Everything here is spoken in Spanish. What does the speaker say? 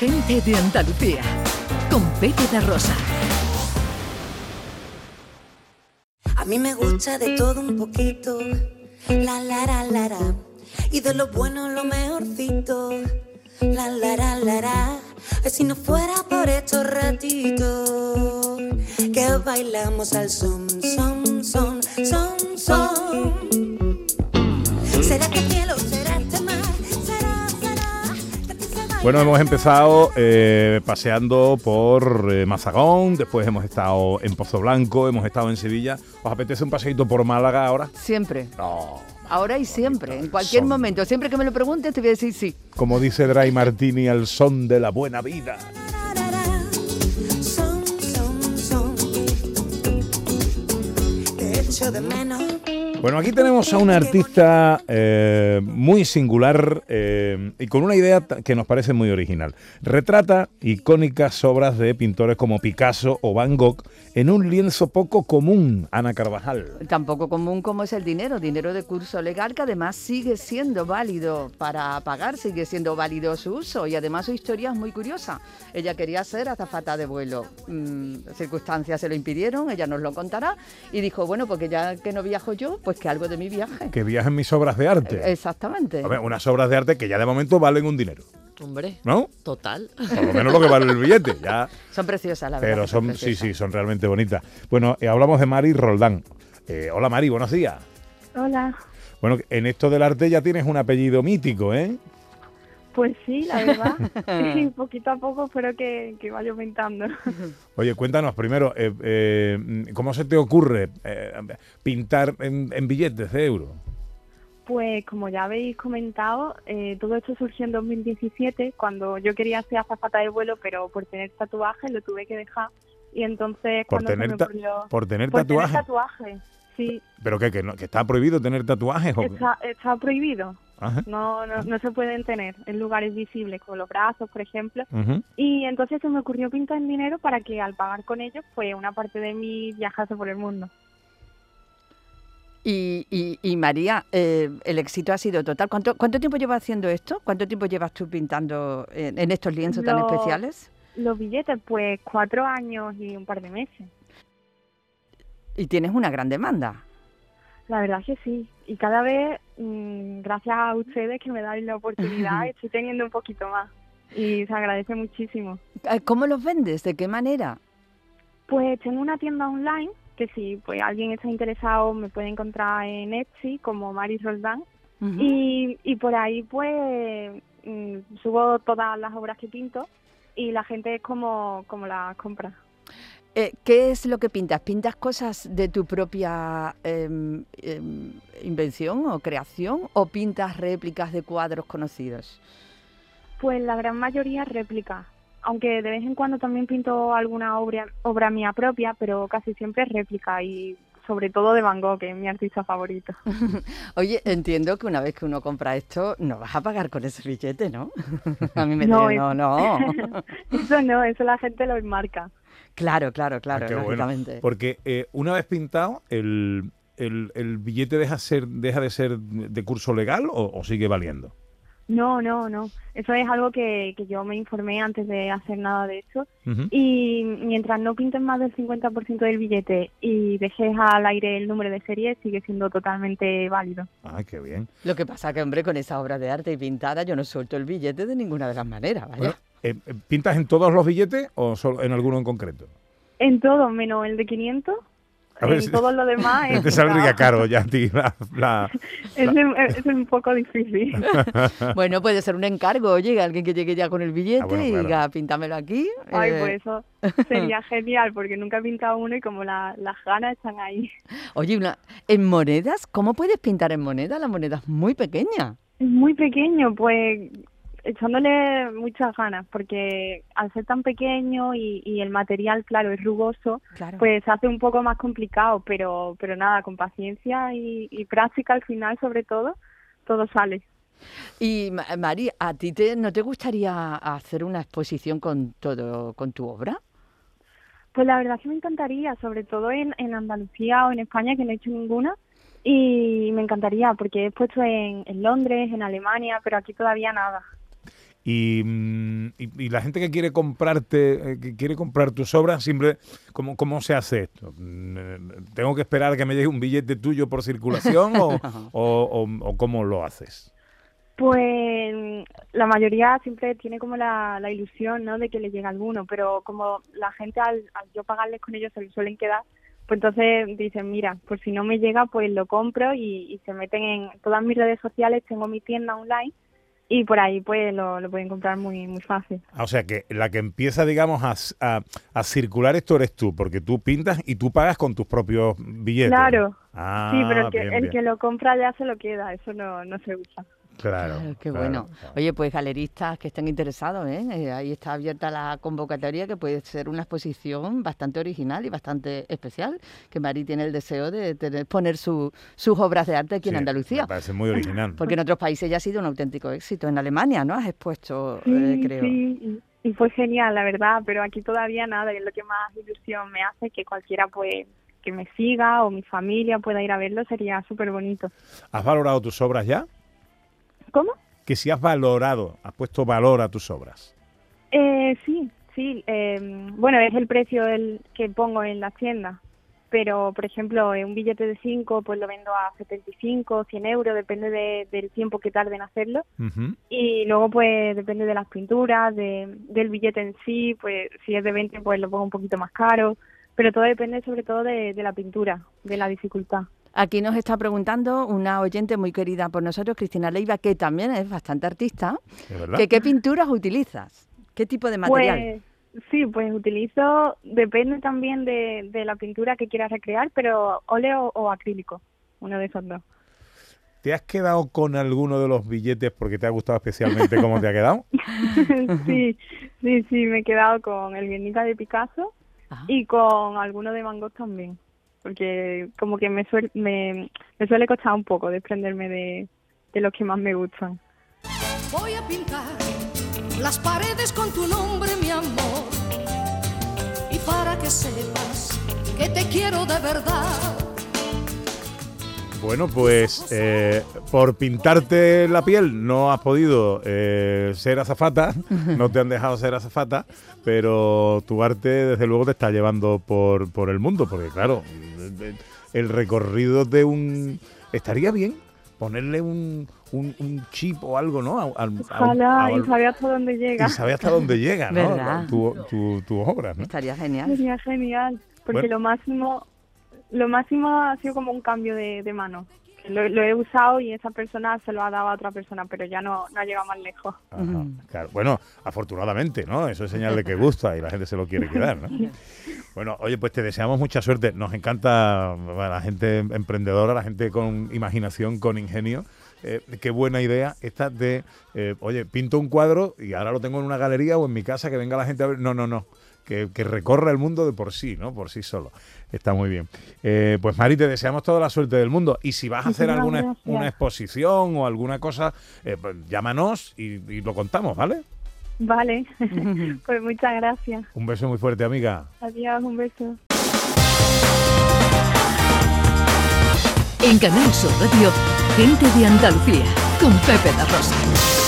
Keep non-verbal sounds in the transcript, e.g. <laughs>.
gente de Andalucía, con Pepe de Rosa. A mí me gusta de todo un poquito, la la la la y de lo bueno lo mejorcito, la la la la la. Si no fuera por estos ratitos que bailamos al son, son, son, son, son. ¿Será que Bueno, hemos empezado eh, paseando por eh, Mazagón, después hemos estado en Pozo Blanco, hemos estado en Sevilla. ¿Os apetece un paseíto por Málaga ahora? Siempre. No. Ahora y siempre, en cualquier Son- momento. Siempre que me lo preguntes te voy a decir sí. Como dice Dry Martini, al son de la buena vida. Son, son, son. Te echo de menos. Bueno, aquí tenemos a un artista eh, muy singular eh, y con una idea que nos parece muy original. Retrata icónicas obras de pintores como Picasso o Van Gogh en un lienzo poco común, Ana Carvajal. Tampoco común como es el dinero, dinero de curso legal que además sigue siendo válido para pagar, sigue siendo válido su uso y además su historia es muy curiosa. Ella quería ser azafata de vuelo, Mm, circunstancias se lo impidieron, ella nos lo contará y dijo, bueno, porque ya que no viajo yo, pues que algo de mi viaje. Que viajan mis obras de arte. Exactamente. A ver, unas obras de arte que ya de momento valen un dinero, Hombre, ¿no? total. Por lo menos lo que vale el billete, ya. <laughs> Son preciosas, la verdad. Pero son son, sí, sí, son realmente bonitas. Bueno, eh, hablamos de Mari Roldán. Eh, hola Mari, buenos días. Hola, Bueno, en esto del arte ya tienes un apellido mítico, ¿eh? Pues sí, la verdad. <laughs> Sí, poquito a poco espero que, que vaya aumentando. <laughs> Oye, cuéntanos primero, eh, eh, ¿cómo se te ocurre eh, pintar en, en billetes de euro? Pues como ya habéis comentado, eh, todo esto surgió en 2017 cuando yo quería ser azafata de vuelo, pero por tener tatuajes lo tuve que dejar. Y entonces Por cuando se tener, me ta- ocurrió... por tener por tatuajes. tener tatuajes, sí. ¿Pero qué? ¿Que, no- que está prohibido tener tatuajes? o? Está, está prohibido. Ajá, No, no, no se pueden tener en lugares visibles, como los brazos, por ejemplo. Y entonces se me ocurrió pintar en dinero para que al pagar con ellos, pues una parte de mí viajase por el mundo. Y, y- y María, eh, el éxito ha sido total. ¿Cuánto, ¿Cuánto tiempo llevas haciendo esto? ¿Cuánto tiempo llevas tú pintando en, en estos lienzos tan especiales? Los billetes, pues cuatro años y un par de meses. Y tienes una gran demanda. La verdad que sí. Y cada vez, mm, gracias a ustedes que me dais la oportunidad, <laughs> estoy teniendo un poquito más. Y se agradece muchísimo. Eh, ¿Cómo los vendes? ¿De qué manera? Pues tengo una tienda online que si pues alguien está interesado me puede encontrar en Etsy como Maris Roldán. Y, y por ahí pues mm, subo todas las obras que pinto y la gente es como, como las compra. Eh, ¿Qué es lo que pintas? ¿Pintas cosas de tu propia em, invención o creación o pintas réplicas de cuadros conocidos? Pues la gran mayoría réplica, aunque de vez en cuando también pinto alguna obra, obra mía propia, pero casi siempre es réplica y sobre todo de Van Gogh, que es mi artista favorito. <laughs> Oye, entiendo que una vez que uno compra esto, no vas a pagar con ese billete, ¿no? <laughs> a mí me No, dice, no, no. <laughs> eso no, eso la gente lo enmarca. Claro, claro, claro, Ah, bueno. Porque eh, una vez pintado, el, el- el billete deja, ser, deja de ser de curso legal o, o sigue valiendo? No, no, no. Eso es algo que, que yo me informé antes de hacer nada de eso. Y mientras no pintes más del 50% del billete y dejes al aire el número de serie, sigue siendo totalmente válido. Ay, qué bien. Lo que pasa que, hombre, con esa obra de arte y pintada, yo no suelto el billete de ninguna de las maneras, ¿vaya? Bueno, eh, eh, ¿Pintas en todos los billetes o solo en alguno en concreto? En todo, menos el de 500. A ver en si- todo lo demás <laughs> es, Te saldría caro ya a ti la- la, <laughs> es, es un poco difícil. <laughs> Bueno, puede ser un encargo, oye, alguien que llegue ya con el billete Ah, bueno, y diga, píntamelo aquí. Ay, eh, pues eso sería genial, porque nunca he pintado uno y como la- las ganas están ahí. Oye, una, ¿en monedas? ¿Cómo puedes pintar en moneda? La moneda es muy pequeña. Es muy pequeño, pues echándole muchas ganas, porque al ser tan pequeño y, y el material, claro, es rugoso, Claro. pues se hace un poco más complicado, pero, pero nada, con paciencia y, y práctica al final, sobre todo, todo sale. Y Ma- Mari, ¿a ti te, no te gustaría hacer una exposición con todo, con tu obra? Pues la verdad que me encantaría, sobre todo en, en Andalucía o en España, que no he hecho ninguna. Y me encantaría, porque he puesto en, en Londres, en Alemania, pero aquí todavía nada. Y, mm, y- y la gente que quiere comprarte, eh, que quiere comprar tus obras, siempre, ¿cómo, cómo se hace esto? Mm, eh, ¿Tengo que esperar a que me llegue un billete tuyo por circulación o, <laughs> o- o- o cómo lo haces? Pues la mayoría siempre tiene como la, la ilusión, ¿no? De que le llegue alguno, pero como la gente al, al yo pagarles con ellos se lo suelen quedar, pues entonces dicen, mira, pues si no me llega, pues lo compro y, y se meten en todas mis redes sociales, tengo mi tienda online y por ahí pues lo, lo pueden comprar muy muy fácil. Ah, O sea, que la que empieza, digamos, a, a- a circular esto eres tú, porque tú pintas y tú pagas con tus propios billetes. Claro. Ah, sí, pero el que, bien, el bien. que lo compra ya se lo queda, eso no, no se usa. Claro, Claro, qué claro, bueno. claro. Oye, pues galeristas que estén interesados, ¿eh? Eh, ahí está abierta la convocatoria que puede ser una exposición bastante original y bastante especial, que Mari tiene el deseo de tener- poner su- sus obras de arte aquí en Andalucía. Me parece muy original. <laughs> Porque en otros países ya ha sido un auténtico éxito. En Alemania, ¿no? Has expuesto, Sí, eh, creo. sí, y, y fue genial, la verdad, pero aquí todavía nada, y es lo que más ilusión me hace, que cualquiera pues que me siga o mi familia pueda ir a verlo, sería súper bonito. ¿Has valorado tus obras ya? ¿Cómo? Que si has valorado, has puesto valor a tus obras. Eh, sí, sí, eh, bueno, es el precio el que pongo en la tienda, pero por ejemplo, eh, un billete de 5 pues lo vendo a 75, 100 euros, depende de- del tiempo que tarde en hacerlo. Y luego, pues, depende de las pinturas, de, del billete en sí, pues, si es de 20, pues lo pongo un poquito más caro. Pero todo depende sobre todo de, de la pintura, de la dificultad. Aquí nos está preguntando una oyente muy querida por nosotros, Cristina Leiva, que también es bastante artista, que qué pinturas utilizas, qué tipo de material. Pues, sí, pues utilizo, depende también de, de la pintura que quieras recrear, pero óleo o acrílico, uno de esos dos. ¿Te has quedado con alguno de los billetes porque te ha gustado especialmente cómo te ha quedado? <laughs> sí, sí, sí, me he quedado con el Guernica de Picasso Ah. y con alguno de Van Gogh también, porque como que me, suel- me, me suele costar un poco desprenderme de, de los que más me gustan. Voy a pintar las paredes con tu nombre, mi amor. Y para que sepas que te quiero de verdad. Bueno, pues eh, por pintarte la piel no has podido eh, ser azafata, <laughs> no te han dejado ser azafata, pero tu arte desde luego te está llevando por, por el mundo, porque claro, el- recorrido de un... Estaría bien ponerle un, un, un chip o algo, ¿no? A- al- a Ojalá a- y saber hasta dónde llega. y sabe hasta dónde llega, ¿no? <laughs> ¿Verdad? Tu, tu, tu obra, ¿no? Estaría genial. Sería genial, porque Bueno. lo máximo lo máximo ha sido como un cambio de, de mano. Lo, lo he usado y esa persona se lo ha dado a otra persona, pero ya no, no ha llegado más lejos. Ajá, claro. Bueno, afortunadamente, ¿no? Eso es señal de que <laughs> gusta y la gente se lo quiere quedar, ¿no? Bueno, oye, pues te deseamos mucha suerte. Nos encanta la gente emprendedora, la gente con imaginación, con ingenio. Eh, qué buena idea esta de, eh, oye, pinto un cuadro y ahora lo tengo en una galería o en mi casa, que venga la gente a ver. No, no, no. Que, que recorra el mundo de por sí, ¿no? Por sí solo. Está muy bien. Eh, pues Mari, te deseamos toda la suerte del mundo. Y si vas a hacer alguna una exposición o alguna cosa, eh, pues llámanos y, y lo contamos, ¿vale? Vale, <laughs> <laughs> pues muchas gracias. Un beso muy fuerte, amiga. Adiós, un beso. En Canal Sur Radio, gente de Andalucía, con Pepe da Rosa.